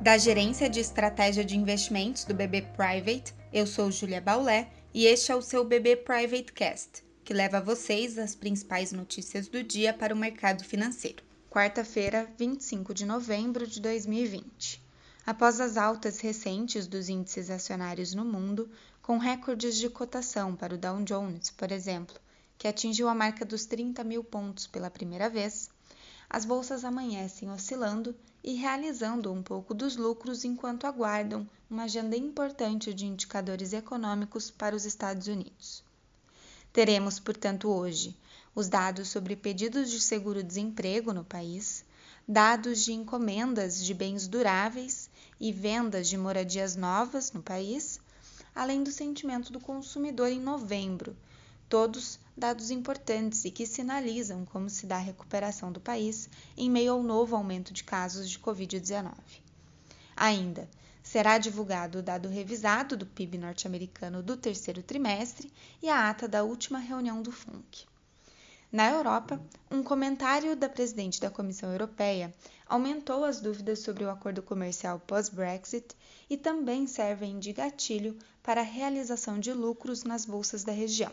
Da Gerência de Estratégia de Investimentos do BB Private, eu sou Julia Baulé e este é o seu BB Private Cast, que leva a vocês as principais notícias do dia para o mercado financeiro. Quarta-feira, 25 de novembro de 2020. Após as altas recentes dos índices acionários no mundo, com recordes de cotação para o Dow Jones, por exemplo, que atingiu a marca dos 30 mil pontos pela primeira vez, as bolsas amanhecem oscilando e realizando um pouco dos lucros enquanto aguardam uma agenda importante de indicadores econômicos para os Estados Unidos. Teremos, portanto, hoje os dados sobre pedidos de seguro-desemprego no país, dados de encomendas de bens duráveis e vendas de moradias novas no país, além do sentimento do consumidor em novembro, todos dados importantes e que sinalizam como se dá a recuperação do país em meio ao novo aumento de casos de Covid-19. Ainda, será divulgado o dado revisado do PIB norte-americano do terceiro trimestre e a ata da última reunião do FONC. Na Europa, um comentário da presidente da Comissão Europeia aumentou as dúvidas sobre o acordo comercial pós-Brexit e também servem de gatilho para a realização de lucros nas bolsas da região.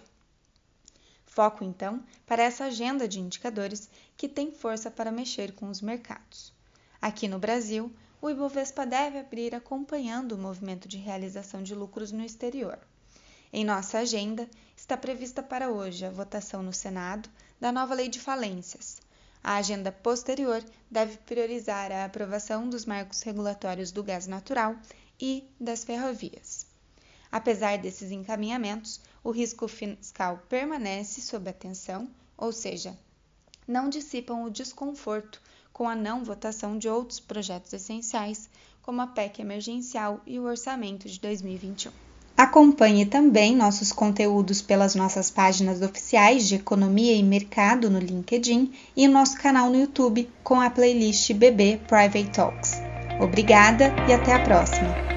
Foco, então, para essa agenda de indicadores que tem força para mexer com os mercados. Aqui no Brasil, o Ibovespa deve abrir acompanhando o movimento de realização de lucros no exterior. Em nossa agenda, está prevista para hoje a votação no Senado da nova Lei de Falências. A agenda posterior deve priorizar a aprovação dos marcos regulatórios do gás natural e das ferrovias. Apesar desses encaminhamentos, o risco fiscal permanece sob atenção, ou seja, não dissipam o desconforto com a não votação de outros projetos essenciais, como a PEC emergencial e o orçamento de 2021. Acompanhe também nossos conteúdos pelas nossas páginas oficiais de Economia e Mercado no LinkedIn e nosso canal no YouTube com a playlist BB Private Talks. Obrigada e até a próxima!